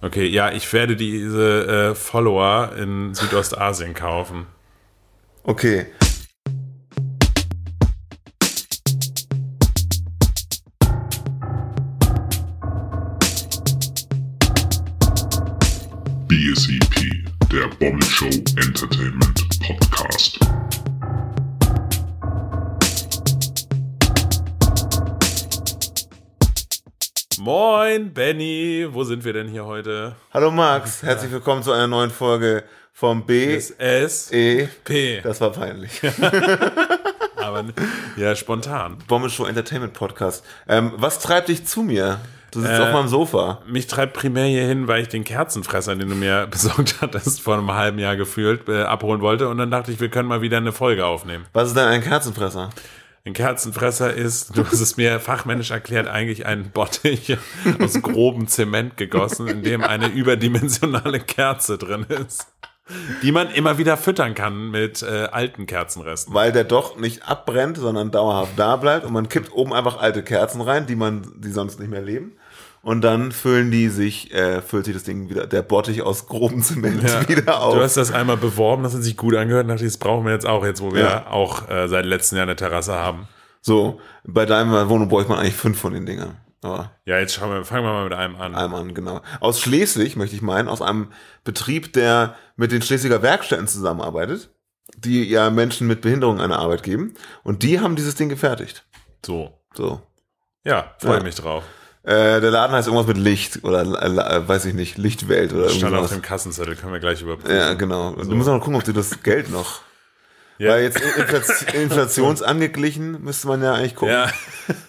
Okay, ja, ich werde diese äh, Follower in Südostasien kaufen. Okay. BSEP, der Bommel Show Entertainment Moin, Benny. Wo sind wir denn hier heute? Hallo Max, herzlich willkommen zu einer neuen Folge vom B S, S E. P. Das war peinlich. Aber ja, spontan. Bombe Show Entertainment Podcast. Ähm, was treibt dich zu mir? Du sitzt Äh, auf meinem Sofa. Mich treibt primär hier hin, weil ich den Kerzenfresser, den du mir besorgt hattest, vor einem halben Jahr gefühlt, äh, abholen wollte. Und dann dachte ich, wir können mal wieder eine Folge aufnehmen. Was ist denn ein Kerzenfresser? Ein Kerzenfresser ist, du hast es mir fachmännisch erklärt, eigentlich ein Bottich aus grobem Zement gegossen, in dem eine überdimensionale Kerze drin ist, die man immer wieder füttern kann mit äh, alten Kerzenresten. Weil der doch nicht abbrennt, sondern dauerhaft da bleibt und man kippt oben einfach alte Kerzen rein, die man, die sonst nicht mehr leben. Und dann füllen die sich, äh, füllt sich das Ding wieder, der Bottich aus grobem Zement Ja, wieder auf. Du hast das einmal beworben, das hat sich gut angehört, und dachte ich, das brauchen wir jetzt auch, jetzt wo wir Ja. auch äh, seit letztem Jahr eine Terrasse haben. so, bei deiner Wohnung bräuchte man eigentlich fünf von den Dingern. Aber Ja, jetzt schauen wir, fangen wir mal mit einem an. einmal an, genau. Aus Schleswig, möchte ich meinen, aus einem Betrieb, der mit den Schleswiger Werkstätten zusammenarbeitet, die ja Menschen mit Behinderung eine Arbeit geben. Und die haben dieses Ding gefertigt. So. So. Ja, freue Ja. mich drauf. Äh, der Laden heißt irgendwas mit Licht oder äh, weiß ich nicht, Lichtwelt oder Stand auf irgendwas. dem Kassenzettel, können wir gleich überprüfen. Ja, genau. Und Du musst auch noch gucken, ob du das Geld noch. Ja. Weil jetzt Inflation, inflationsangeglichen müsste man ja eigentlich gucken, Ja,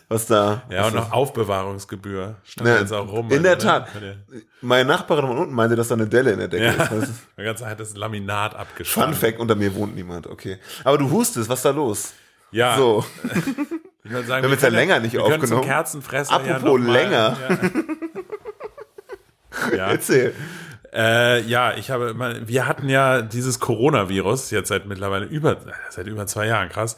was da. ja was und noch Aufbewahrungsgebühr. Stand Ja, jetzt auch rum. in der Also, Tat. ne? Meine Nachbarin von unten meinte, dass da eine Delle in der Decke Ja. ist. Der ganze hat das Laminat Fun abgespannt. Fact, unter mir wohnt niemand, okay. Aber du hustest, was ist da los? Ja, So, ich würde sagen, Wir haben jetzt ja länger nicht wir aufgenommen. Zum Kerzenfresser ja Apropos mal- länger. Ja. ja. erzähl. Äh, ja, ich habe, mal, wir hatten ja dieses Coronavirus jetzt seit mittlerweile über, seit über zwei Jahren, krass.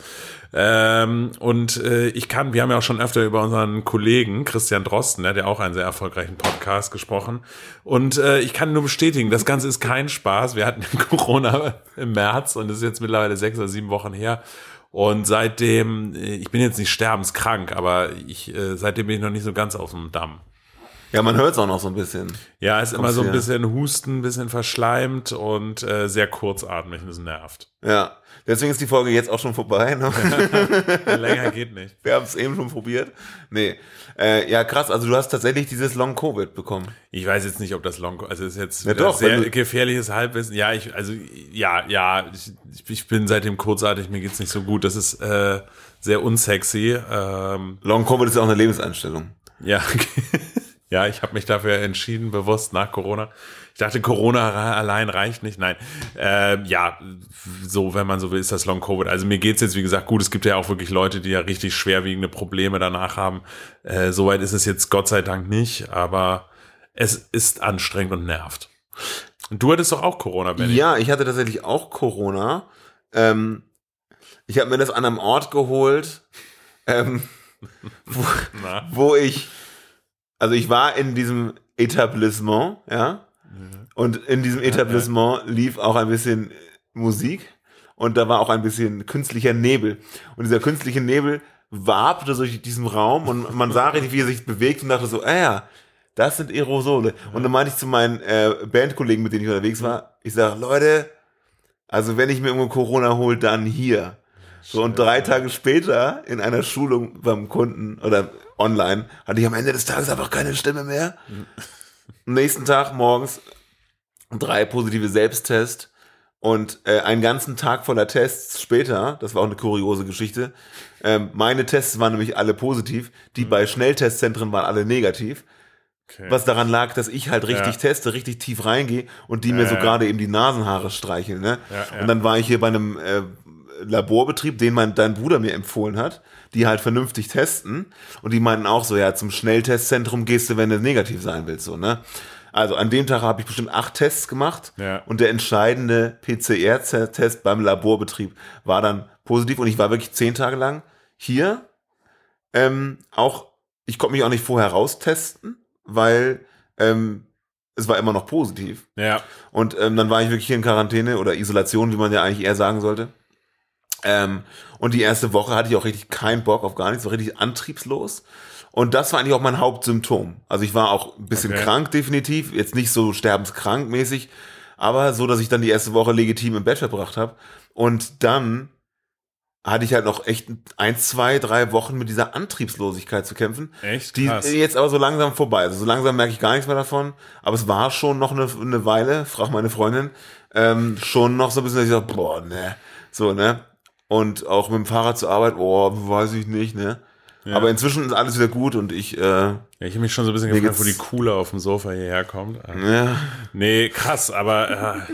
Ähm, und äh, ich kann, wir haben ja auch schon öfter über unseren Kollegen Christian Drosten, der hat ja auch einen sehr erfolgreichen Podcast gesprochen. Und äh, ich kann nur bestätigen, das Ganze ist kein Spaß. Wir hatten Corona im März und es ist jetzt mittlerweile sechs oder sieben Wochen her. Und seitdem, äh, ich bin jetzt nicht sterbenskrank, aber ich, äh, seitdem bin ich noch nicht so ganz auf dem Damm. Ja, man hört es auch noch so ein bisschen. Ja, ist immer so ein bisschen Husten, ein bisschen verschleimt und äh, sehr kurzatmig das nervt. Ja, deswegen ist die Folge jetzt auch schon vorbei. Ne? Länger geht nicht. Wir haben es eben schon probiert. Nee. Äh, ja, krass. Also du hast tatsächlich dieses Long-Covid bekommen. Ich weiß jetzt nicht, ob das Long, also ist jetzt Ja, doch, sehr gefährliches Halbwissen. Ja, ich, also ja, ja, ich, ich bin seitdem kurzartig, mir geht's nicht so gut. Das ist äh, sehr unsexy. Ähm, Long-Covid ist ja auch eine Lebenseinstellung. ja, ja, ich habe mich dafür entschieden, bewusst nach Corona. Ich dachte, Corona allein reicht nicht. Nein, ähm, ja, so, wenn man so will, ist das Long Covid. Also mir geht's jetzt, wie gesagt, gut. Es gibt ja auch wirklich Leute, die ja richtig schwerwiegende Probleme danach haben. Äh, Soweit ist es jetzt Gott sei Dank nicht, aber es ist anstrengend und nervt. Und du hattest doch auch Corona, Benny. Ja, ich hatte tatsächlich auch Corona. Ähm, ich habe mir das an einem Ort geholt, ähm, wo, wo ich, also ich war in diesem Etablissement, ja, und in diesem Etablissement lief auch ein bisschen Musik und da war auch ein bisschen künstlicher Nebel. Und dieser künstliche Nebel wabte durch diesen Raum und man sah richtig, wie er sich bewegt und dachte so, ah ja, das sind Aerosole. Und dann meinte ich zu meinen äh, Bandkollegen, mit denen ich unterwegs war, ich sage, Leute, also wenn ich mir irgendwo Corona hole, dann hier. So, und drei Tage später in einer Schulung beim Kunden oder online hatte ich am Ende des Tages einfach keine Stimme mehr. Am nächsten Tag morgens drei positive Selbsttests und äh, einen ganzen Tag voller Tests später, das war auch eine kuriose Geschichte, ähm, meine Tests waren nämlich alle positiv, die bei Schnelltestzentren waren alle negativ. Okay. Was daran lag, dass ich halt richtig Ja. teste, richtig tief reingehe und die mir so gerade eben die Nasenhaare streicheln. Ne? Ja, ja. Und dann war ich hier bei einem äh, Laborbetrieb, den mein, dein Bruder mir empfohlen hat, die halt vernünftig testen. Und die meinten auch so, ja, zum Schnelltestzentrum gehst du, wenn du negativ sein willst. So, ne? Also an dem Tag habe ich bestimmt acht Tests gemacht Ja. und der entscheidende PCR-Test beim Laborbetrieb war dann positiv und ich war wirklich zehn Tage lang hier. Ähm, auch, ich konnte mich auch nicht vorher raustesten, weil ähm, es war immer noch positiv. Ja. Und ähm, dann war ich wirklich hier in Quarantäne oder Isolation, wie man ja eigentlich eher sagen sollte. Ähm, und die erste Woche hatte ich auch richtig keinen Bock auf gar nichts, war richtig antriebslos. Und das war eigentlich auch mein Hauptsymptom. Also ich war auch ein bisschen Okay. krank, definitiv. Jetzt nicht so sterbenskrank mäßig, aber so, dass ich dann die erste Woche legitim im Bett verbracht habe. Und dann hatte ich halt noch echt ein, zwei, drei Wochen mit dieser Antriebslosigkeit zu kämpfen. Echt? Die Krass. ist jetzt aber so langsam vorbei. Also so langsam merke ich gar nichts mehr davon. Aber es war schon noch eine, eine Weile, frag meine Freundin, ähm, schon noch so ein bisschen, dass ich sag, boah, ne. So, ne? Und auch mit dem Fahrrad zur Arbeit, boah, weiß ich nicht, ne? Ja. Aber inzwischen ist alles wieder gut und ich, äh, Ja, ich habe mich schon so ein bisschen gefragt, wo die Kuhle auf dem Sofa hierher kommt. ja. Nee, krass, aber.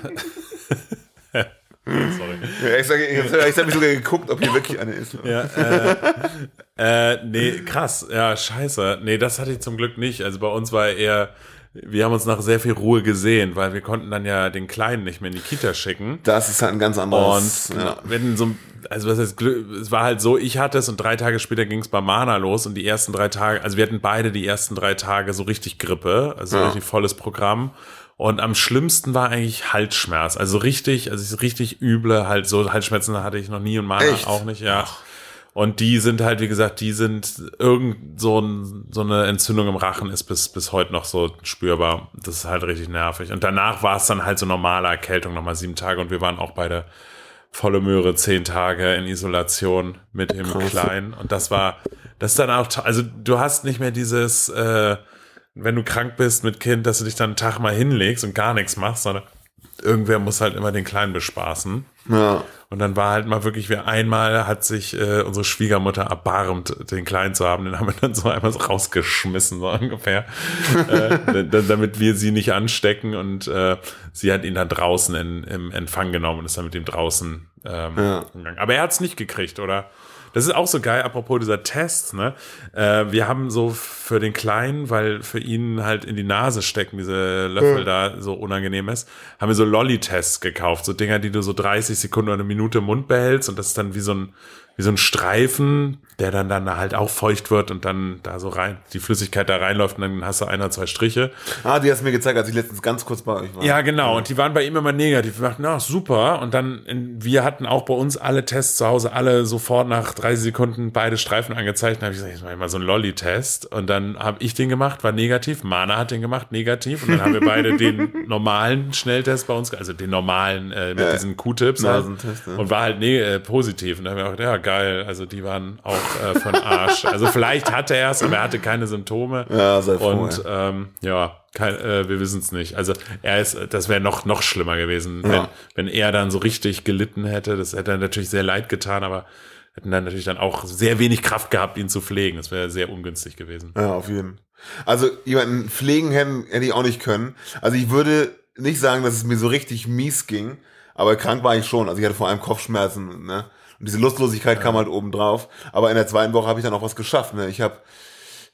Äh, sorry. Ich, sag, ich, ich habe mich sogar geguckt, ob hier wirklich eine ist. Ja, äh, äh, nee, krass. Ja, scheiße. Nee, das hatte ich zum Glück nicht. Also bei uns war eher, wir haben uns nach sehr viel Ruhe gesehen, weil wir konnten dann ja den Kleinen nicht mehr in die Kita schicken. Das ist halt ein ganz anderes. Und ja. wenn so, also was heißt, Glück- es war halt so, ich hatte es und drei Tage später ging es bei Mana los und die ersten drei Tage, also wir hatten beide die ersten drei Tage so richtig Grippe, also Ja. richtig volles Programm. Und am schlimmsten war eigentlich Halsschmerz. Also richtig, also richtig üble, halt so Halsschmerzen hatte ich noch nie und Mana Echt? auch nicht, ja. Und die sind halt, wie gesagt, die sind irgend so, ein, so eine Entzündung im Rachen ist bis, bis heute noch so spürbar. Das ist halt richtig nervig. Und danach war es dann halt so normale Erkältung, nochmal sieben Tage. Und wir waren auch beide volle Möhre zehn Tage in Isolation mit dem Krass. Kleinen. Und das war, das ist dann auch, also du hast nicht mehr dieses, äh, wenn du krank bist mit Kind, dass du dich dann einen Tag mal hinlegst und gar nichts machst, sondern irgendwer muss halt immer den Kleinen bespaßen. ja. Und dann war halt mal wirklich, wir einmal hat sich äh, unsere Schwiegermutter erbarmt, den Kleinen zu haben. Den haben wir dann so einmal so rausgeschmissen, so ungefähr. äh, da- damit wir sie nicht anstecken. Und äh, sie hat ihn dann draußen in, im Empfang genommen und ist dann mit ihm draußen ähm, Ja. umgegangen. Aber er hat es nicht gekriegt, oder? Das ist auch so geil, apropos dieser Tests, ne? Äh, wir haben so für den Kleinen, weil für ihn halt in die Nase stecken, diese Löffel da so unangenehm ist, haben wir so Lolli-Tests gekauft. So Dinger, die du so 30 Sekunden oder eine Minute im Mund behältst und das ist dann wie so ein, wie so ein Streifen, der dann dann halt auch feucht wird und dann da so rein, die Flüssigkeit da reinläuft und dann hast du ein oder zwei Striche. Ah, die hast du mir gezeigt, als ich letztens ganz kurz bei euch war. Ja, genau. Und die waren bei ihm immer negativ. Wir dachten, na, super. Und dann, in, wir hatten auch bei uns alle Tests zu Hause, alle sofort nach 30 Sekunden beide Streifen angezeigt. Dann habe ich gesagt, jetzt mache ich mal so einen Lolli-Test. Und dann habe ich den gemacht, war negativ. Mana hat den gemacht, negativ. Und dann haben wir beide den normalen Schnelltest bei uns, also den normalen äh, mit Ja. diesen Q-Tips. Halt. Ja. Und war halt ne, äh, positiv. Und dann haben wir gedacht, ja, geil. Also die waren auch äh, von Arsch. Also vielleicht hatte er es, aber er hatte keine Symptome. Ja, sei froh. Und ähm, ja, kein, äh, wir wissen es nicht. Also er ist, das wäre noch noch schlimmer gewesen, wenn, Ja. wenn er dann so richtig gelitten hätte. Das hätte er natürlich sehr leid getan, aber hätten dann natürlich dann auch sehr wenig Kraft gehabt, ihn zu pflegen. Das wäre sehr ungünstig gewesen. Ja, auf jeden. Also jemanden pflegen hätten, hätte ich auch nicht können. Also ich würde nicht sagen, dass es mir so richtig mies ging, aber krank war ich schon. Also ich hatte vor allem Kopfschmerzen, ne? Und diese Lustlosigkeit kam halt oben drauf. Aber in der zweiten Woche habe ich dann auch was geschafft. Ne? Ich habe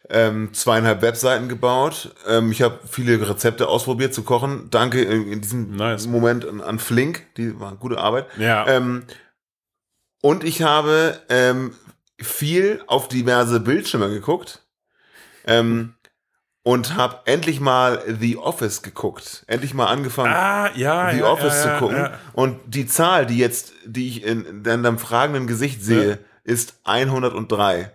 ähm, zweieinhalb Webseiten gebaut. Ähm, ich habe viele Rezepte ausprobiert zu kochen. Danke äh, in diesem Nice. Moment an, an Flink, die war gute Arbeit. Ja. Ähm, und ich habe ähm, viel auf diverse Bildschirme geguckt ähm, und habe endlich mal The Office geguckt. Endlich mal angefangen, ah, ja, The ja, Office ja, zu gucken. Und die Zahl, die jetzt, die ich in, in deinem fragenden Gesicht sehe, ist 103.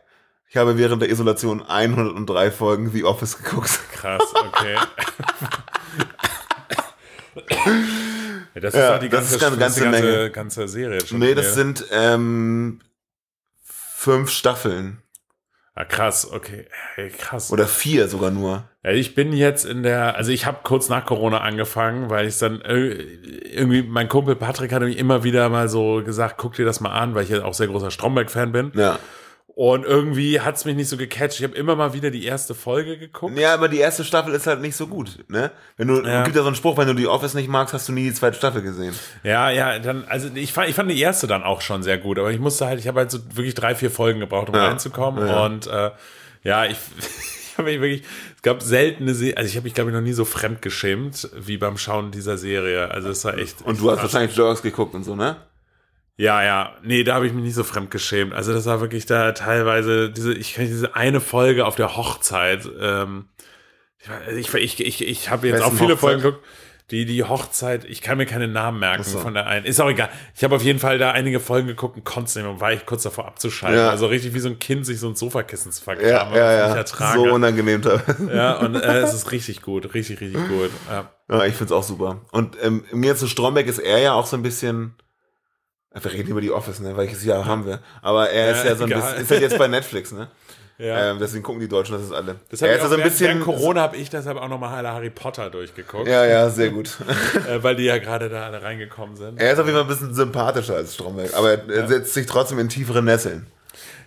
Ich habe während der Isolation 103 Folgen The Office geguckt. Krass, okay. das ist Ja, die ganze, das ist ganze ganze, ganze Serie schon. Nee, das sind ähm, fünf Staffeln. Ah, krass, okay. Hey, krass. Oder vier sogar nur. Ja, ich bin jetzt in der, also ich habe kurz nach Corona angefangen, weil ich dann äh, irgendwie, mein Kumpel Patrick hatte mich immer wieder mal so gesagt, guck dir das mal an, weil ich ja auch sehr großer Stromberg-Fan bin. Ja. Und irgendwie hat's mich nicht so gecatcht. Ich habe immer mal wieder die erste Folge geguckt. Ja, aber die erste Staffel ist halt nicht so gut, ne? Wenn du, Ja. gibt ja so einen Spruch, wenn du die Office nicht magst, hast du nie die zweite Staffel gesehen. Ja, ja, dann, also ich fand, ich fand die erste dann auch schon sehr gut, aber ich musste halt, ich habe halt so wirklich drei, vier Folgen gebraucht, um Ja. reinzukommen. Ja. Und äh, ja, ich, ich habe mich wirklich, es gab seltene Se also ich habe mich, glaube ich, noch nie so fremdgeschämt wie beim Schauen dieser Serie. Also es war echt. Und echt du hast wahrscheinlich Jerks geguckt und so, ne? Ja, ja. Nee, da habe ich mich nicht so fremd geschämt. Also das war wirklich da teilweise diese, ich kann diese eine Folge auf der Hochzeit, ähm, Ich, ich, ich, ich habe jetzt Wessen auch viele Hochzeit? Folgen geguckt. Die, die Hochzeit, ich kann mir keine Namen merken so. von der einen. Ist auch egal. Ich habe auf jeden Fall da einige Folgen geguckt und konnte es nicht mehr war ich kurz davor abzuschalten. Ja. Also richtig wie so ein Kind sich so ein Sofakissen zu verkramen. Ja, ja, ja. ertrage. So unangenehm. teilweise. ja, und äh, es ist richtig gut, richtig, richtig gut. Ja. Ja, ich find's auch super. Und ähm, mir zu Stromberg ist er ja auch so ein bisschen. Wir reden über die Office, ne? Welches Jahr haben wir? Aber er ist Ja, ja so ein egal. bisschen, ist halt jetzt bei Netflix, ne? Ja. Ähm, deswegen gucken die Deutschen das ist alle. Das er ist auch ja so ein während, bisschen während Corona habe ich deshalb auch nochmal alle Harry Potter durchgeguckt, Ja, ja, sehr gut. äh, weil die ja gerade da alle reingekommen sind. er ist auf jeden Fall ein bisschen sympathischer als Stromberg, aber er er setzt sich trotzdem in tiefere Nesseln.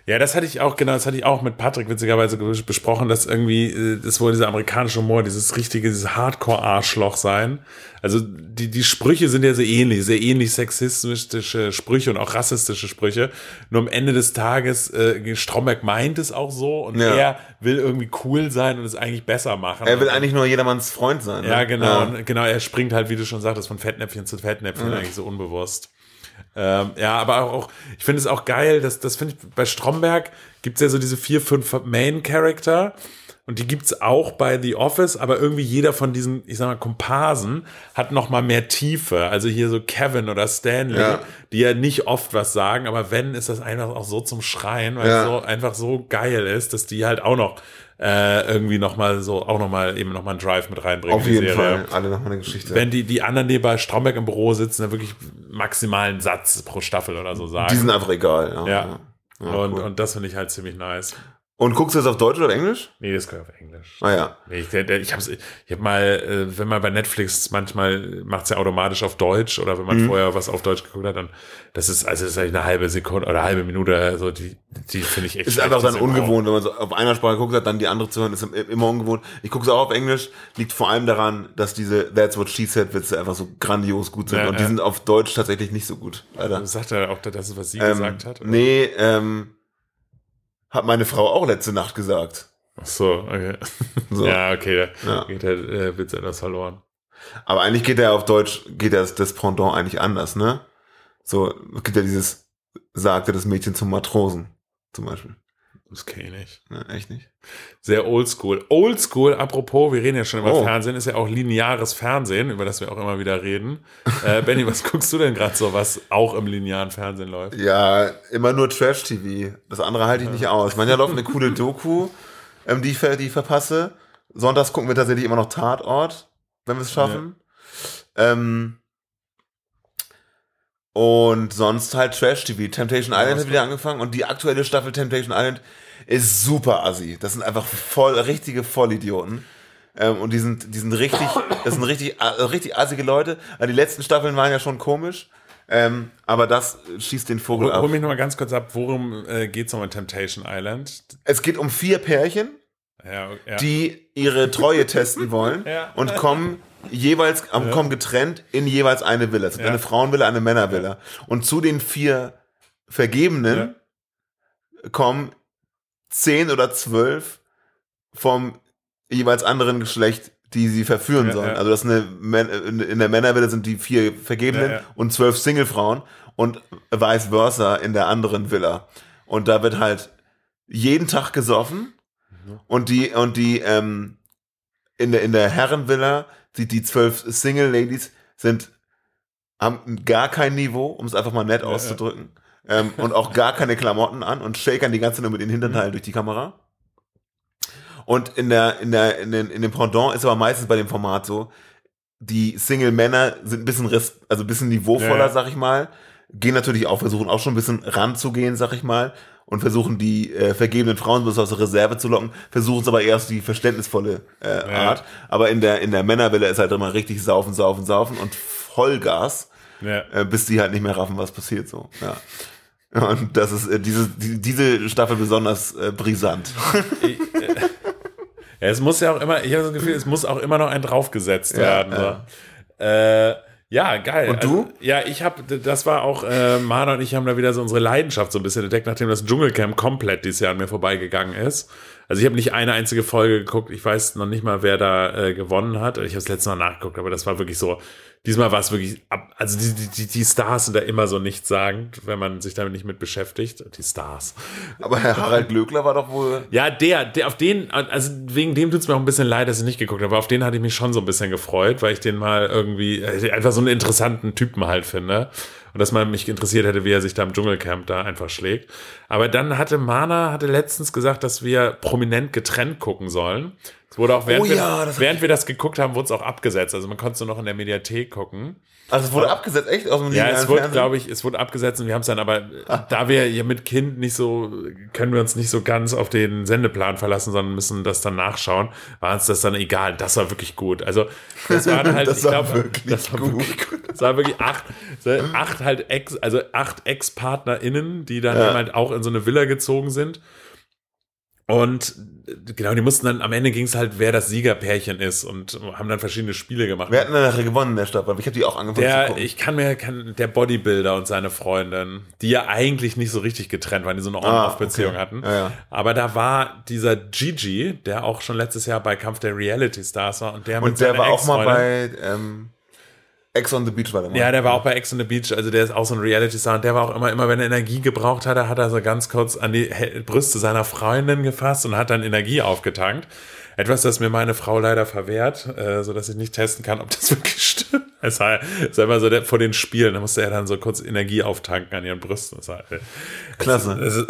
Ja, das hatte ich auch, genau, das hatte ich auch mit Patrick witzigerweise ge- besprochen, dass irgendwie, äh, das wohl dieser amerikanische Humor, dieses richtige, dieses Hardcore-Arschloch sein. Also die, die Sprüche sind ja sehr ähnlich, sehr ähnlich sexistische Sprüche und auch rassistische Sprüche. Nur am Ende des Tages, äh, Stromberg meint es auch so und Ja. er will irgendwie cool sein und es eigentlich besser machen. Er will eigentlich nur jedermanns Freund sein. Ne? Ja, genau. Ja. Und genau, er springt halt, wie du schon sagtest, von Fettnäpfchen zu Fettnäpfchen eigentlich so unbewusst. Ähm, ja, aber auch, auch ich finde es auch geil, dass das finde ich, bei Stromberg gibt's ja so diese vier, fünf Main-Character und die gibt's auch bei The Office, aber irgendwie jeder von diesen, ich sag mal, Komparsen hat noch mal mehr Tiefe. Also hier so Kevin oder Stanley, Ja. die ja nicht oft was sagen, aber wenn, ist das einfach auch so zum Schreien, weil Ja. es so einfach so geil ist, dass die halt auch noch äh, irgendwie noch mal so, auch noch mal eben noch mal einen Drive mit reinbringen. Auf jeden Serie. Fall. Alle nochmal eine Geschichte. Wenn die, die anderen, die bei Stromberg im Büro sitzen, dann wirklich maximalen Satz pro Staffel oder so sagen. die sind einfach egal. Ja. ja. Ja, und, cool. und das finde ich halt ziemlich nice. Und guckst du das auf Deutsch oder auf Englisch? Nee, das gehört auf Englisch. Ah ja. Nee, ich, ich hab's, ich hab mal, äh, wenn man bei Netflix manchmal macht's ja automatisch auf Deutsch oder wenn man Mhm. vorher was auf Deutsch geguckt hat, dann das ist also das ist eigentlich eine halbe Sekunde oder eine halbe Minute, also die die finde ich echt Ist einfach dann die ungewohnt, wenn man so auf einer Sprache guckt hat, dann die andere zu hören, ist immer ungewohnt. Ich gucke es auch auf Englisch, liegt vor allem daran, dass diese That's What She Said Witze einfach so grandios gut sind Ja, und die ja. sind auf Deutsch tatsächlich nicht so gut. Leider. Sagt er auch, dass es was sie Ähm, gesagt hat? oder? nee, ähm, hat meine Frau auch letzte Nacht gesagt. Ach so, okay. So. Ja, okay, da Ja. geht der äh, Witz etwas verloren. Aber eigentlich geht er auf Deutsch, geht das, das Pendant eigentlich anders, ne? So, es gibt ja dieses, sagte das Mädchen zum Matrosen, zum Beispiel. Das kenne ich nicht. Ne, echt nicht? Sehr oldschool. Oldschool, apropos, wir reden ja schon über Oh. Fernsehen, ist ja auch lineares Fernsehen, über das wir auch immer wieder reden. äh, Benny, was guckst du denn gerade so, was auch im linearen Fernsehen läuft? Ja, immer nur Trash-TV. Das andere halte ich nicht aus. Manchmal läuft eine coole Doku, ähm, die, ich ver- die ich verpasse. Sonntags gucken wir tatsächlich immer noch Tatort, wenn wir es schaffen. Ähm, und sonst halt Trash-TV. Temptation Island was hat wieder angefangen und die aktuelle Staffel Temptation Island ist super assi. Das sind einfach voll, richtige Vollidioten. Ähm, und die sind, die sind richtig, das sind richtig, äh, richtig assige Leute. Die letzten Staffeln waren ja schon komisch. Ähm, aber das schießt den Vogel Hol, ab. hol mich nochmal ganz kurz ab, worum äh, geht es nochmal in Temptation Island? Es geht um vier Pärchen, Ja, ja. die ihre Treue testen wollen Ja. und kommen jeweils, ähm, kommen getrennt in jeweils eine Villa. Es gibt Ja. eine Frauenvilla, eine Männervilla. Und zu den vier Vergebenen kommen zehn oder zwölf vom jeweils anderen Geschlecht, die sie verführen Ja, sollen. ja. Also das eine, in der Männervilla sind die vier Vergebenen Ja, ja. und zwölf Singlefrauen und vice versa in der anderen Villa. Und da wird halt jeden Tag gesoffen und die und die ähm, in der in der Herrenvilla die die zwölf Single Ladies sind haben gar kein Niveau, um es einfach mal nett auszudrücken. Ähm, und auch gar keine Klamotten an und shakern die ganze Zeit nur mit den Hinterteilen durch die Kamera. Und in der, in der, in den, in dem Pendant ist aber meistens bei dem Format so, die Single-Männer sind ein bisschen, res also ein bisschen niveauvoller, Ja. sag ich mal. Gehen natürlich auch, versuchen auch schon ein bisschen ranzugehen, sag ich mal. Und versuchen die äh, vergebenen Frauen aus der Reserve zu locken, versuchen es aber erst die verständnisvolle äh, Ja. Art. Aber in der, in der Männerwelle ist halt immer richtig saufen, saufen, saufen und Vollgas ja. äh, bis die halt nicht mehr raffen, was passiert so. Ja. Und das ist äh, diese, die, diese Staffel besonders äh, brisant. Ich, äh, ja, es muss ja auch immer, ich habe das Gefühl, es muss auch immer noch ein draufgesetzt werden. So. Äh, ja, geil. Und du? Also, ja, ich habe, das war auch, äh, Mana und ich haben da wieder so unsere Leidenschaft so ein bisschen entdeckt, nachdem das Dschungelcamp komplett dieses Jahr an mir vorbeigegangen ist. Also ich habe nicht eine einzige Folge geguckt, ich weiß noch nicht mal, wer da äh, gewonnen hat. Ich habe das letzte Mal nachgeguckt, aber das war wirklich so Diesmal war es wirklich, ab- also die, die, die, Stars sind da immer so nichtssagend, wenn man sich damit nicht mit beschäftigt. Die Stars. Aber Herr Harald Glöckler war doch wohl. Ja, der, der, auf den, also wegen dem tut's mir auch ein bisschen leid, dass ich nicht geguckt habe, aber auf den hatte ich mich schon so ein bisschen gefreut, weil ich den mal irgendwie, äh, einfach so einen interessanten Typen halt finde. Und dass man mich interessiert hätte, wie er sich da im Dschungelcamp da einfach schlägt. Aber dann hatte Mana, hatte letztens gesagt, dass wir prominent getrennt gucken sollen. Es wurde auch, während, Oh ja, wir, während wir das geguckt haben, wurde es auch abgesetzt. Also man konnte es nur noch in der Mediathek gucken. Also es wurde abgesetzt, echt? Aus dem Ja, es wurde, glaube ich, es wurde abgesetzt und wir haben es dann aber, da wir hier mit Kind nicht so, können wir uns nicht so ganz auf den Sendeplan verlassen, sondern müssen das dann nachschauen, war uns das dann egal. Das war wirklich gut. Also, das waren halt, Das ich war glaube, wirklich das war gut. wirklich gut. Das war wirklich acht, acht halt Ex, also acht Ex-PartnerInnen, die dann Ja. halt auch in so eine Villa gezogen sind. Und äh, genau, die mussten dann, am Ende ging es halt, wer das Siegerpärchen ist und haben dann verschiedene Spiele gemacht. Wer hat denn nachher gewonnen, der Stadt? Ich habe die auch angefangen zu Der, gucken. ich kann mir, kann, der Bodybuilder und seine Freundin, die ja eigentlich nicht so richtig getrennt waren, die so eine Ah, On-Off-Beziehung okay. hatten. Ja, ja. Aber da war dieser Gigi, der auch schon letztes Jahr bei Kampf der Reality Stars war und der mit Und der war auch mal bei ähm, Ex on the Beach war der mal. Ja, der war auch bei Ex on the Beach, also der ist auch so ein Reality-Star und der war auch immer, immer wenn er Energie gebraucht hatte, hat er so ganz kurz an die Brüste seiner Freundin gefasst und hat dann Energie aufgetankt. Etwas, das mir meine Frau leider verwehrt, äh, so dass ich nicht testen kann, ob das wirklich stimmt. Es war, es war immer so der, vor den Spielen, da musste er dann so kurz Energie auftanken an ihren Brüsten. Das war, äh, Klasse. Das ist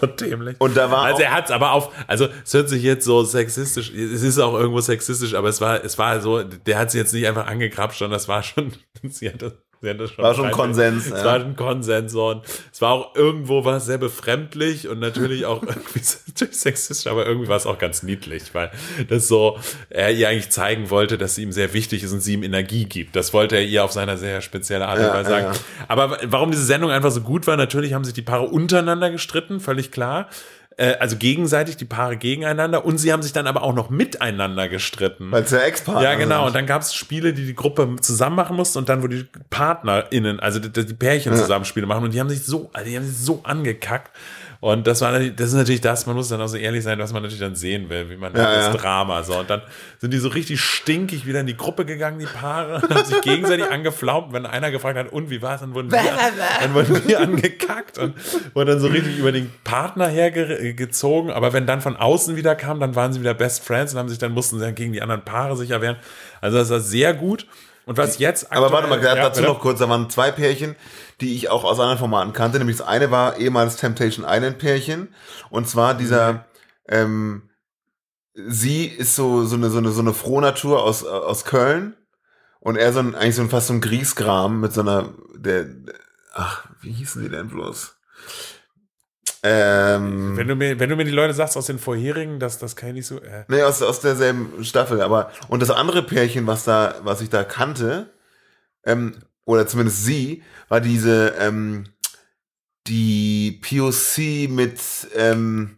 so dämlich. Und da war also er hat's aber auf, also es hört sich jetzt so sexistisch, es ist auch irgendwo sexistisch, aber es war, es war so, der hat sie jetzt nicht einfach angekrapscht, sondern das war schon, hat sie hat das schon War schon rein- Konsens, Es ja. war ein Konsens und es war auch irgendwo was sehr befremdlich und natürlich auch irgendwie sexistisch, aber irgendwie war es auch ganz niedlich, weil das so, er ihr eigentlich zeigen wollte, dass sie ihm sehr wichtig ist und sie ihm Energie gibt. Das wollte er ihr auf seiner sehr spezielle Art und Ja, Weise sagen. ja. Aber warum diese Sendung einfach so gut war, natürlich haben sich die Paare untereinander gestritten, völlig klar. Äh, Also gegenseitig, die Paare gegeneinander. Und sie haben sich dann aber auch noch miteinander gestritten. Weil es ja Ex-Partner Ja, genau. sind. Und dann gab es Spiele, die die Gruppe zusammen machen musste und dann, wo die PartnerInnen, also die, die Pärchen zusammen Spiele machen und die haben sich so, also die haben sich so angekackt. Und das war natürlich, das ist natürlich das, man muss dann auch so ehrlich sein, was man natürlich dann sehen will, wie man Ja, das ja. Drama so. Und dann sind die so richtig stinkig wieder in die Gruppe gegangen, die Paare, und haben sich gegenseitig angeflaumt. Wenn einer gefragt hat, und wie war es, dann wurden wir, dann wurden wir angekackt und wurden dann so richtig über den Partner hergezogen. Aber wenn dann von außen wieder kam, dann waren sie wieder Best Friends und haben sich dann mussten sie dann gegen die anderen Paare sich erwehren. Also das war sehr gut. Und was jetzt Aber warte mal, aktuell- ja, dazu bitte? noch kurz, da waren zwei Pärchen, die ich auch aus anderen Formaten kannte. Nämlich das eine war ehemals Temptation Island Pärchen. Und zwar dieser, ähm, sie ist so, so eine, so eine, so eine Frohnatur aus, aus Köln. Und er so ein, eigentlich so ein, fast so ein Griesgram mit so einer, der, ach, wie hießen die denn bloß? Ähm, Wenn du, mir, wenn du mir die Leute sagst aus den vorherigen, das, das kann ich nicht so. Äh, Nee, aus, aus derselben Staffel, aber und das andere Pärchen, was da, was ich da kannte, ähm, oder zumindest sie, war diese ähm, die POC mit ähm,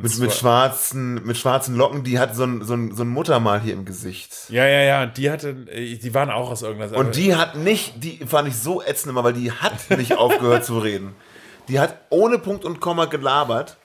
mit, mit schwarzen mit schwarzen Locken, die hat so ein, so ein, so ein Muttermal hier im Gesicht. ja, ja, ja, die hatte, äh, die waren auch aus irgendeiner Und die hat nicht, die fand ich so ätzend immer, weil die hat nicht aufgehört zu reden. Die hat ohne Punkt und Komma gelabert.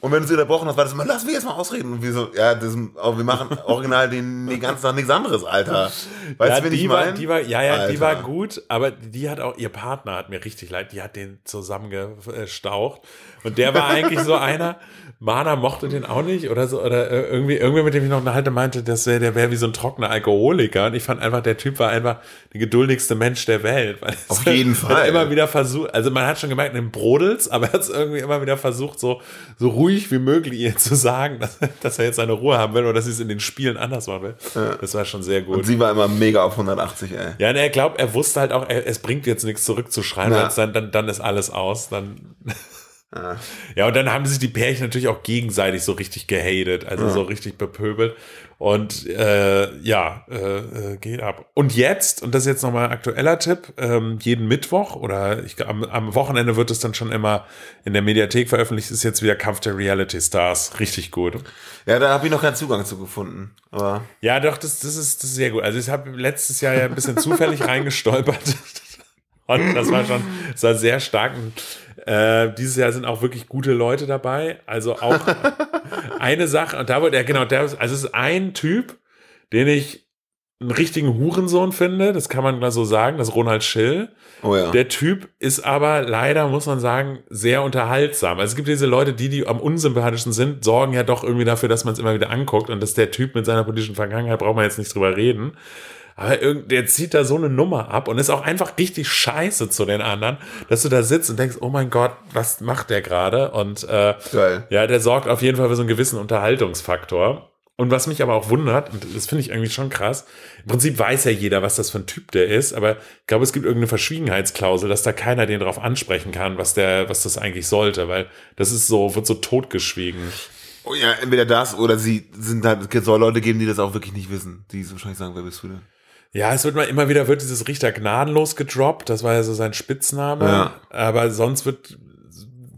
Und wenn du sie unterbrochen hast, war das immer, lass mich jetzt mal ausreden. Und wir so, ja, das, wir machen original den, den ganzen Tag nichts anderes, Alter. Weißt ja, du, wen die ich war, meine? die war, ja, ja, die Alter. war gut, aber die hat auch, ihr Partner hat mir richtig leid, die hat den zusammengestaucht. Und der war eigentlich so einer, Mana mochte den auch nicht oder so, oder äh, irgendwie, irgendwie mit dem ich noch unterhalte, meinte, das wär, der wäre wie so ein trockener Alkoholiker. Und ich fand einfach, der Typ war einfach der geduldigste Mensch der Welt. Auf es- jeden Fall. Er immer wieder versucht, also man hat schon gemerkt, in Brodels, aber er hat es irgendwie immer wieder versucht, so, so ruhig wie möglich ihr zu sagen, dass, dass er jetzt seine Ruhe haben will oder dass sie es in den Spielen anders machen will. Das war schon sehr gut. Und sie war immer mega auf 180, ey. Ja, und er glaubt, er wusste halt auch, er, es bringt jetzt nichts zurückzuschreiben, Ja. dann, dann, dann ist alles aus. Dann. Ja. und dann haben sich die Pärchen natürlich auch gegenseitig so richtig gehatet, also so richtig bepöbelt. Und äh, ja, äh, äh, geht ab. Und jetzt, und das ist jetzt nochmal ein aktueller Tipp, ähm, jeden Mittwoch oder ich, am, am Wochenende wird es dann schon immer in der Mediathek veröffentlicht, ist jetzt wieder Kampf der Reality Stars. Richtig gut. Ja, da habe ich noch keinen Zugang zu gefunden. Aber Ja, doch, das, das, ist, das ist sehr gut. Also ich habe letztes Jahr ja ein bisschen zufällig reingestolpert. Und das war schon, das war sehr stark. Und, Äh, dieses Jahr sind auch wirklich gute Leute dabei. Also auch eine Sache, und da wurde, ja genau, der, also es ist ein Typ, den ich einen richtigen Hurensohn finde, das kann man mal so sagen, das ist Ronald Schill. Oh ja. Der Typ ist aber leider, muss man sagen, sehr unterhaltsam. Also es gibt diese Leute, die, die am unsympathischsten sind, sorgen ja doch irgendwie dafür, dass man es immer wieder anguckt. Und dass der Typ mit seiner politischen Vergangenheit, braucht man jetzt nicht drüber reden. Aber irgend- der zieht da so eine Nummer ab und ist auch einfach richtig scheiße zu den anderen, dass du da sitzt und denkst, oh mein Gott, was macht der gerade? Und äh, Geil. ja, der sorgt auf jeden Fall für so einen gewissen Unterhaltungsfaktor. Und was mich aber auch wundert, und das finde ich irgendwie schon krass, im Prinzip weiß ja jeder, was das für ein Typ der ist, aber ich glaube, es gibt irgendeine Verschwiegenheitsklausel, dass da keiner den darauf ansprechen kann, was der, was das eigentlich sollte, weil das ist so, wird so totgeschwiegen. Oh ja, entweder das oder sie sind halt, es soll Leute geben, die das auch wirklich nicht wissen. Die so wahrscheinlich sagen, wer bist du denn? Ja, es wird mal immer wieder, wird dieses Richter gnadenlos gedroppt, das war ja so sein Spitzname, Ja. aber sonst wird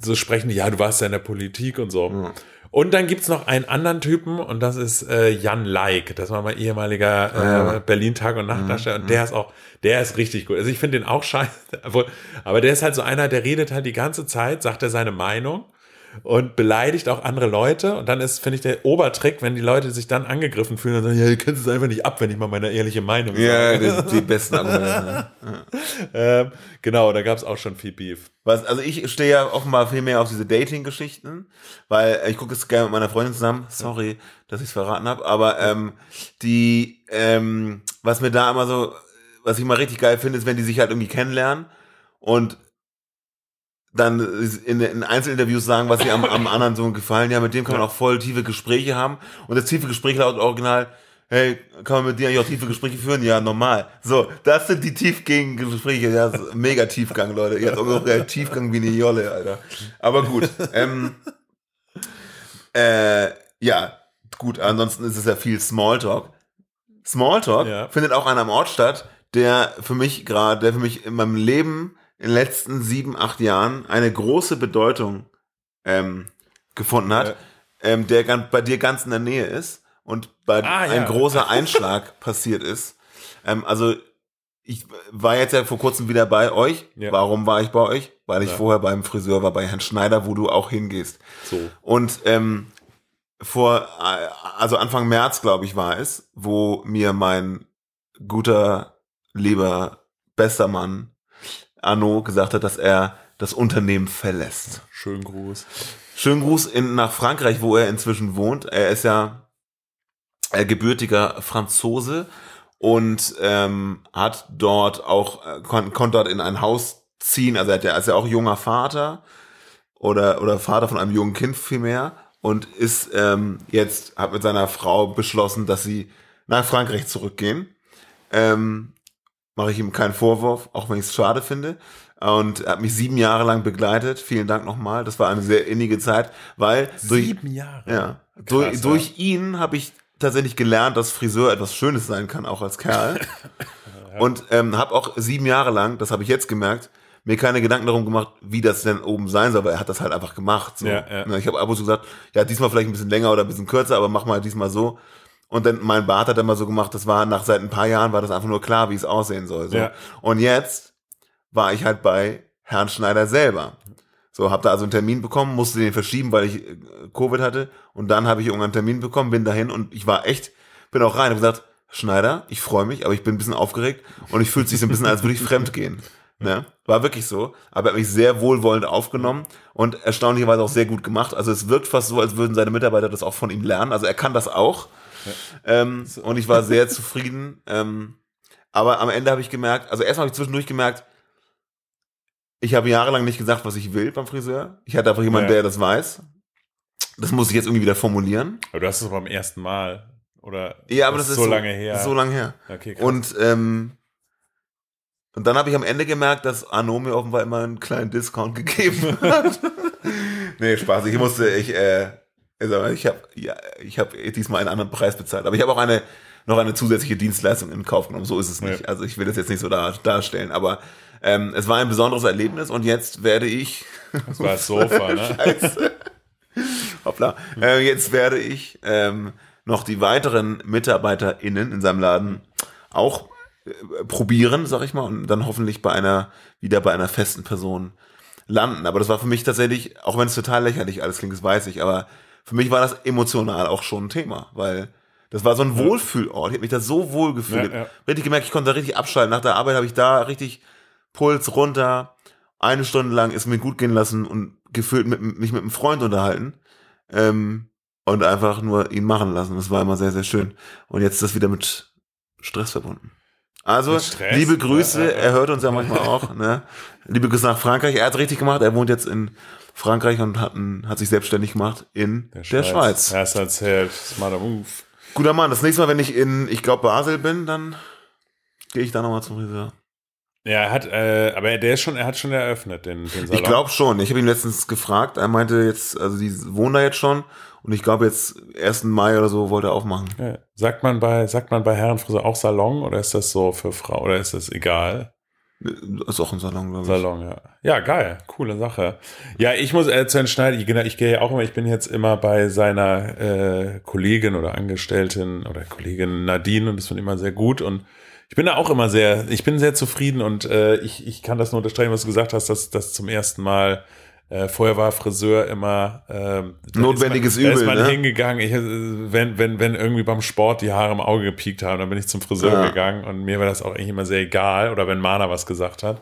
so sprechen, ja, du warst ja in der Politik und so. Und dann gibt's noch einen anderen Typen und das ist äh, Jan Leik. Das war mein ehemaliger äh, Ja. Berlin Tag und Nachtdarsteller und der ist auch, der ist richtig gut. Also ich finde den auch scheiße, aber der ist halt so einer, der redet halt die ganze Zeit, sagt er seine Meinung und beleidigt auch andere Leute und dann ist, finde ich, der Obertrick, wenn die Leute sich dann angegriffen fühlen und sagen, ja, ihr könnt es einfach nicht ab, wenn ich mal meine ehrliche Meinung Ja, sage. die, die besten Argumente. ne? Ähm, genau, da gab's auch schon viel Beef. Was, also ich stehe ja offenbar viel mehr auf diese Dating-Geschichten, weil äh, ich gucke es gerne mit meiner Freundin zusammen. Sorry, dass ich es verraten habe, aber ähm, die, ähm, was mir da immer so, was ich mal richtig geil finde, ist, wenn die sich halt irgendwie kennenlernen und dann in, in Einzelinterviews sagen, was sie am, am anderen so gefallen. Ja, mit dem kann man auch voll tiefe Gespräche haben. Und das tiefe Gespräch lautet original, hey, kann man mit dir eigentlich auch tiefe Gespräche führen? Ja, normal. So, das sind die tiefgängigen Gespräche. Ja, mega Tiefgang, Leute. Auch einen Tiefgang wie eine Jolle, Alter. Aber gut. Ähm, äh, ja, gut, ansonsten ist es ja viel Smalltalk. Smalltalk Ja. findet auch an einem Ort statt, der für mich gerade, der für mich in meinem Leben in den letzten sieben, acht Jahren eine große Bedeutung ähm, gefunden hat, Ja. ähm, der ganz, bei dir ganz in der Nähe ist und bei Ah, ein ja. großer Einschlag passiert ist. Ähm, also ich war jetzt ja vor kurzem wieder bei euch. Ja. Warum war ich bei euch? Weil ich vorher beim Friseur war, bei Herrn Schneider, wo du auch hingehst. So. Und ähm, vor, äh, also Anfang März, glaube ich, war es, wo mir mein guter, lieber, bester Mann Arno gesagt hat, dass er das Unternehmen verlässt. Schönen Gruß. Schönen Gruß in, nach Frankreich, wo er inzwischen wohnt. Er ist ja gebürtiger Franzose und ähm, hat dort auch, äh, kon konnte dort in ein Haus ziehen. Also er hat ja, ist ja auch junger Vater oder, oder Vater von einem jungen Kind vielmehr und ist ähm, jetzt, hat mit seiner Frau beschlossen, dass sie nach Frankreich zurückgehen. Ähm, Mache ich ihm keinen Vorwurf, auch wenn ich es schade finde. Und er hat mich sieben Jahre lang begleitet. Vielen Dank nochmal. Das war eine sehr innige Zeit, weil durch, Sieben Jahre. ja, durch, ja. durch ihn habe ich tatsächlich gelernt, dass Friseur etwas Schönes sein kann, auch als Kerl. Und ähm, habe auch sieben Jahre lang, das habe ich jetzt gemerkt, mir keine Gedanken darum gemacht, wie das denn oben sein soll, weil er hat das halt einfach gemacht. So. Ja, ja. Ich habe ab und zu gesagt, ja, diesmal vielleicht ein bisschen länger oder ein bisschen kürzer, aber mach mal diesmal so. Und dann mein Bart hat er mal so gemacht, das war nach seit ein paar Jahren war das einfach nur klar, wie es aussehen soll. So. Ja. Und jetzt war ich halt bei Herrn Schneider selber. So, hab da also einen Termin bekommen, musste den verschieben, weil ich äh, Covid hatte. Und dann habe ich irgendwann einen Termin bekommen, bin dahin und ich war echt, bin auch rein und gesagt, Schneider, ich freue mich, aber ich bin ein bisschen aufgeregt und ich fühlt sich so ein bisschen, als würde ich fremd gehen. Ne? War wirklich so. Aber er hat mich sehr wohlwollend aufgenommen und erstaunlicherweise auch sehr gut gemacht. Also es wirkt fast so, als würden seine Mitarbeiter das auch von ihm lernen. Also er kann das auch. Ähm, und ich war sehr zufrieden. Ähm, aber am Ende habe ich gemerkt, also erstmal habe ich zwischendurch gemerkt, ich habe jahrelang nicht gesagt, was ich will beim Friseur. Ich hatte einfach jemanden, Ja. der das weiß. Das muss ich jetzt irgendwie wieder formulieren. Aber du hast es beim ersten Mal. Oder Ja, aber das, ist so lange her. So lange her. Okay, krass. Und, ähm, und dann habe ich am Ende gemerkt, dass Arno mir offenbar immer einen kleinen Discount gegeben hat. nee, Spaß. Ich musste, ich, äh, also ich habe ja, ich hab diesmal einen anderen Preis bezahlt. Aber ich habe auch eine, noch eine zusätzliche Dienstleistung in Kauf genommen. So ist es nicht. Ja. Also ich will das jetzt nicht so dar, darstellen. Aber ähm, es war ein besonderes Erlebnis und jetzt werde ich. das war das Sofa, ne? Scheiße. Hoppla. Äh, jetzt werde ich ähm, noch die weiteren MitarbeiterInnen in seinem Laden auch äh, probieren, sag ich mal, und dann hoffentlich bei einer, wieder bei einer festen Person landen. Aber das war für mich tatsächlich, auch wenn es total lächerlich alles klingt, das weiß ich, aber für mich war das emotional auch schon ein Thema, weil Das war so ein Wohlfühlort. Ich habe mich da so wohl gefühlt. Ja, ja. Richtig gemerkt, ich konnte da richtig abschalten. Nach der Arbeit habe ich da richtig Puls runter. Eine Stunde lang ist mir gut gehen lassen und gefühlt mit, mich mit einem Freund unterhalten. Ähm, und einfach nur ihn machen lassen. Das war immer sehr, sehr schön. Und jetzt ist das wieder mit Stress verbunden. Also, Stress? liebe Grüße, ja. er hört uns ja manchmal auch. Ne? Liebe Grüße nach Frankreich. Er hat richtig gemacht. Er wohnt jetzt in Frankreich und hat, hat sich selbstständig gemacht in der Schweiz. Er hast erzählt. Smarter Move. Guter Mann, das nächste Mal, wenn ich in, ich glaube, Basel bin, dann gehe ich da nochmal zum Friseur. Ja, er hat, äh, aber der ist schon, er hat schon eröffnet, den, den Salon. Ich glaube schon. Ich habe ihn letztens gefragt. Er meinte jetzt, also die wohnen da jetzt schon. Und ich glaube jetzt 1. Mai oder so wollte er aufmachen. Ja. Sagt man bei, sagt man bei Herrenfriseur auch Salon oder ist das so für Frau oder ist das egal? Ist auch ein Salon, glaube ich. Salon, ja. Ja, geil, coole Sache. Ja, ich muss äh, zu Herrn Schneider, ich, genau, ich gehe ja auch immer, ich bin jetzt immer bei seiner äh, Kollegin oder Angestellten oder Kollegin Nadine und das finde ich immer sehr gut und ich bin da auch immer sehr, ich bin sehr zufrieden und äh, ich, ich kann das nur unterstreichen, was du gesagt hast, dass das zum ersten Mal äh, vorher war Friseur immer ähm, da Notwendiges ist man, Da ist Übel, man ne? hingegangen, ich, äh, wenn, wenn, wenn irgendwie beim Sport die Haare im Auge gepiekt haben, dann bin ich zum Friseur Ja. gegangen und mir war das auch eigentlich immer sehr egal oder wenn Mana was gesagt hat.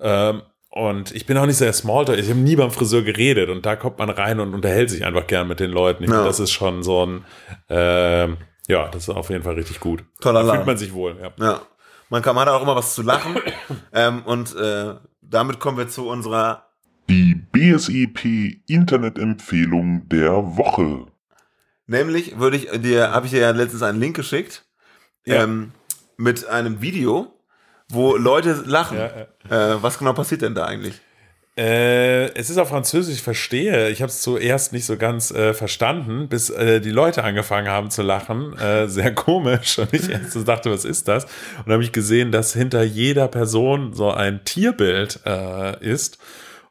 Ähm, und ich bin auch nicht sehr Smalltalk. Ich habe nie beim Friseur geredet und da kommt man rein und unterhält sich einfach gern mit den Leuten. Ich Ja. finde, das ist schon so ein, ähm, ja, das ist auf jeden Fall richtig gut. Toller da Laden. fühlt man sich wohl. Ja. Ja. Man kann man hat auch immer was zu lachen. ähm, und äh, damit kommen wir zu unserer Die BSEP Internetempfehlung der Woche. Nämlich würde ich dir, habe ich dir ja letztens einen Link geschickt Ja. ähm, mit einem Video, wo Leute lachen. Ja, Äh, was genau passiert denn da eigentlich? Äh, es ist auf Französisch, ich verstehe. Ich habe es zuerst nicht so ganz äh, verstanden, bis äh, die Leute angefangen haben zu lachen. Äh, sehr komisch. Und ich erst so dachte, was ist das? Und dann habe ich gesehen, dass hinter jeder Person so ein Tierbild äh, ist.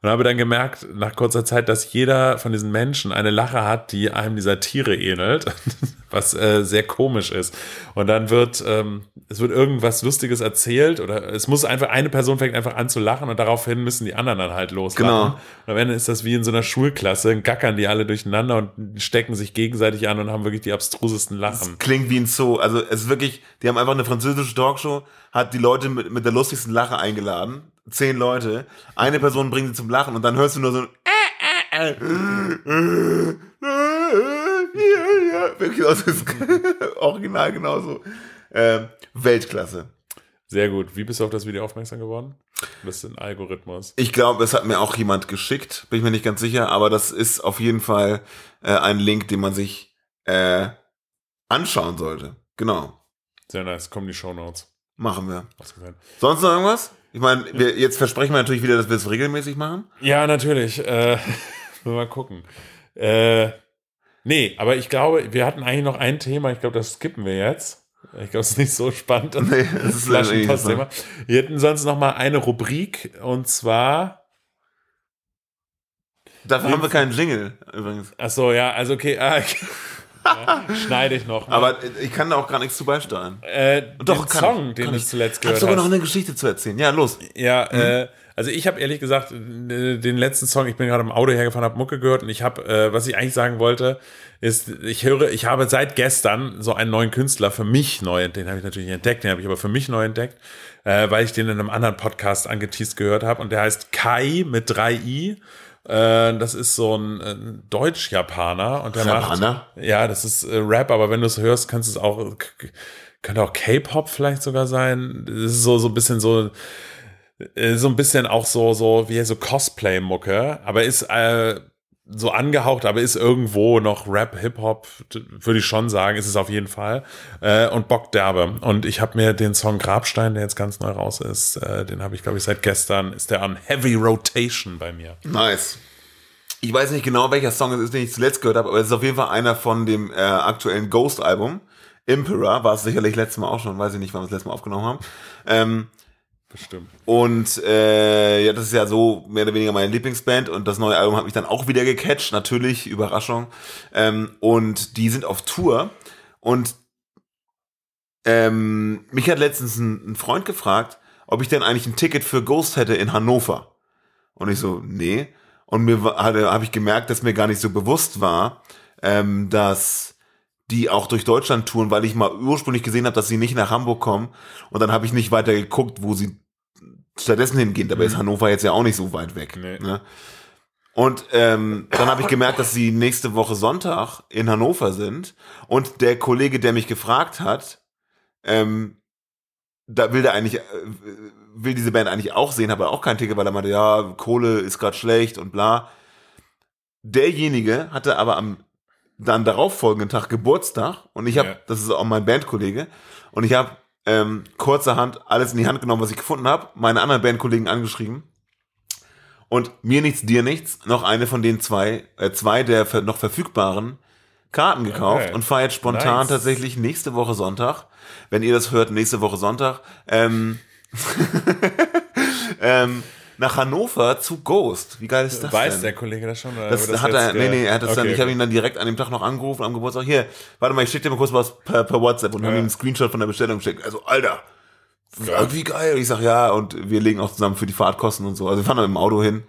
Und habe dann gemerkt, nach kurzer Zeit, dass jeder von diesen Menschen eine Lache hat, die einem dieser Tiere ähnelt, was äh, sehr komisch ist. Und dann wird, ähm, es wird irgendwas Lustiges erzählt oder es muss einfach, eine Person fängt einfach an zu lachen und daraufhin müssen die anderen dann halt loslachen. Genau. Und am Ende ist das wie in so einer Schulklasse, gackern die alle durcheinander und stecken sich gegenseitig an und haben wirklich die abstrusesten Lachen. Klingt wie ein Zoo. Also es ist wirklich, die haben einfach eine französische Talkshow, hat die Leute mit, mit der lustigsten Lache eingeladen. Zehn Leute. Eine Person bringt sie zum Lachen und dann hörst du nur so ein äh, äh, äh, äh, Wirklich, das ist original genauso. Ähm, Weltklasse. Sehr gut. Wie bist du auf das Video aufmerksam geworden? Das ist ein Algorithmus. Ich glaube, es hat mir auch jemand geschickt, bin ich mir nicht ganz sicher, aber das ist auf jeden Fall äh, ein Link, den man sich äh, anschauen sollte. Genau. Sehr nice. Kommen die Shownotes. Machen wir. Sonst noch irgendwas? Ich meine, jetzt versprechen wir natürlich wieder, dass wir es regelmäßig machen. Ja, natürlich. Äh, mal gucken. Äh, nee, aber ich glaube, wir hatten eigentlich noch ein Thema. Ich glaube, das skippen wir jetzt. Ich glaube, es ist nicht so spannend. Nee, das ist. Flaschenpost-Thema. Wir hätten sonst noch mal eine Rubrik und zwar. Dafür haben wir keinen Jingle übrigens. Ach so, ja, also okay. Ah, okay. Ja, schneide ich noch. mal. Aber ich kann da auch gar nichts zu beisteuern. äh, Doch, den Song, ich, den du ich. zuletzt gehört sogar hast. noch eine Geschichte zu erzählen. Ja, los. Ja, äh, also ich habe ehrlich gesagt äh, den letzten Song, ich bin gerade im Auto hergefahren, habe Mucke gehört und ich habe, äh, was ich eigentlich sagen wollte, ist, ich höre, ich habe seit gestern so einen neuen Künstler für mich neu, den habe ich natürlich nicht entdeckt, den habe ich aber für mich neu entdeckt, äh, weil ich den in einem anderen Podcast angeteased gehört habe und der heißt Kai mit drei i. Äh, das ist so ein äh, Deutsch-Japaner und der Japaner? macht, ja, das ist äh, Rap, aber wenn du es hörst, kannst du es auch, könnte auch K-Pop vielleicht sogar sein. Das ist so, so ein bisschen so, äh, so ein bisschen auch so, so wie so Cosplay-Mucke, aber ist äh, so angehaucht, aber ist irgendwo noch Rap, Hip-Hop, würde ich schon sagen, ist es auf jeden Fall. Äh, und Bock derbe. Und ich habe mir den Song Grabstein, der jetzt ganz neu raus ist, äh, den habe ich, glaube ich, seit gestern, ist der an Heavy Rotation bei mir. Nice. Ich weiß nicht genau, welcher Song es ist, den ich zuletzt gehört habe, aber es ist auf jeden Fall einer von dem äh, aktuellen Ghost-Album. Impera war es sicherlich letztes Mal auch schon, weiß ich nicht, wann wir das letzte Mal aufgenommen haben. Ähm, Bestimmt. Und äh, ja, das ist ja so mehr oder weniger meine Lieblingsband und das neue Album hat mich dann auch wieder gecatcht, natürlich, Überraschung. Ähm, und die sind auf Tour und ähm, mich hat letztens ein, ein Freund gefragt, ob ich denn eigentlich ein Ticket für Ghost hätte in Hannover. Und ich so, nee. Und mir habe ich gemerkt, dass mir gar nicht so bewusst war, ähm, dass die auch durch Deutschland touren, weil ich mal ursprünglich gesehen habe, dass sie nicht nach Hamburg kommen. Und dann habe ich nicht weiter geguckt, wo sie stattdessen hingehen. Dabei ist Hannover jetzt ja auch nicht so weit weg. Nee. Ne? Und ähm, dann habe ich gemerkt, dass sie nächste Woche Sonntag in Hannover sind. Und der Kollege, der mich gefragt hat, ähm, da will der eigentlich, äh, will diese Band eigentlich auch sehen, aber auch kein Ticket, weil er meinte, ja, Kohle ist gerade schlecht und bla. Derjenige hatte aber am dann darauffolgenden Tag Geburtstag und ich habe, Ja. das ist auch mein Bandkollege, und ich habe ähm, kurzerhand alles in die Hand genommen, was ich gefunden habe, meine anderen Bandkollegen angeschrieben und mir nichts, dir nichts, noch eine von den zwei, äh, zwei der noch verfügbaren Karten gekauft Okay. und fahre jetzt spontan Nice. tatsächlich nächste Woche Sonntag, wenn ihr das hört, nächste Woche Sonntag, ähm, ähm, nach Hannover zu Ghost. Wie geil ist das Weiß denn? der Kollege das schon? Oder Das, wird hat er, nee, nee, er hat das dann, okay, ich habe okay. ihn dann direkt an dem Tag noch angerufen am Geburtstag. Hier, warte mal, ich schicke dir mal kurz was per, per WhatsApp und Ja. haben ihm einen Screenshot von der Bestellung geschickt. Also, Alter, ja. wie geil. Und ich sag ja, und wir legen auch zusammen für die Fahrtkosten und so. Also wir fahren dann dem Auto hin,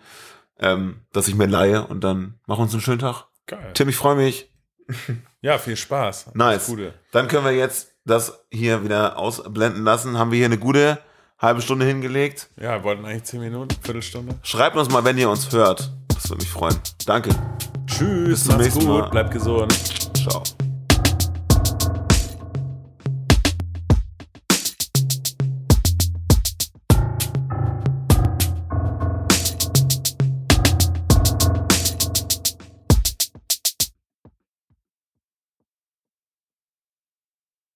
ähm, dass ich mir leihe und dann machen wir uns einen schönen Tag. Geil. Tim, ich freue mich. Ja, viel Spaß. Nice. Dann können wir jetzt das hier wieder ausblenden lassen. Haben wir hier eine gute halbe Stunde hingelegt. Ja, wir wollten eigentlich 10 Minuten, Viertelstunde. Schreibt uns mal, wenn ihr uns hört. Das würde mich freuen. Danke. Tschüss, zum macht's nächsten gut, Mal. bleibt gesund. Ciao.